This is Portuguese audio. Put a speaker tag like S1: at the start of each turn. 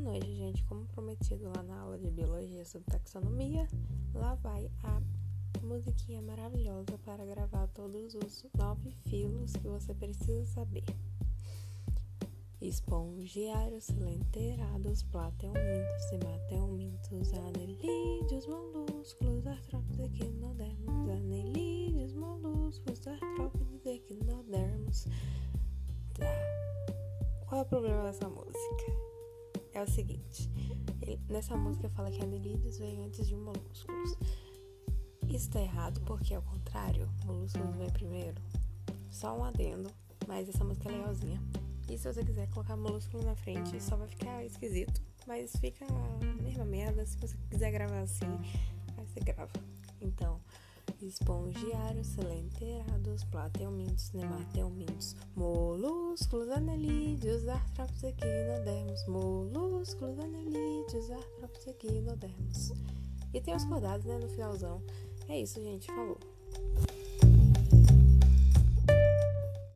S1: gente, como prometido lá na aula de biologia sobre taxonomia, lá vai a musiquinha maravilhosa para gravar todos os nove filos que você precisa saber. Espongiários, silenterados, plateumintos, hemateumintos, anelídeos, molúsculos, artrópodes, equinodermos, anelídeos, molúsculos, artrópodes, equinodermos. Tá. Qual é o problema dessa música? É o seguinte, ele, nessa música fala que anelídeos vem antes de molúsculos. Isso tá errado porque, ao contrário, molúsculos vem primeiro. Só um adendo, mas essa música é legalzinha. E se você quiser colocar molúsculo na frente, só vai ficar esquisito. Mas fica a mesma merda. Se você quiser gravar assim, aí você grava. Então, espongiários, selenterados, plateumintos, nemateumintos, molúsculos, anelídeos, artrópodes, equinodermos, molúsculos, anelídeos, artrópodes, equinodermos. E tem os rodados, né, no finalzão. É isso, gente. Falou.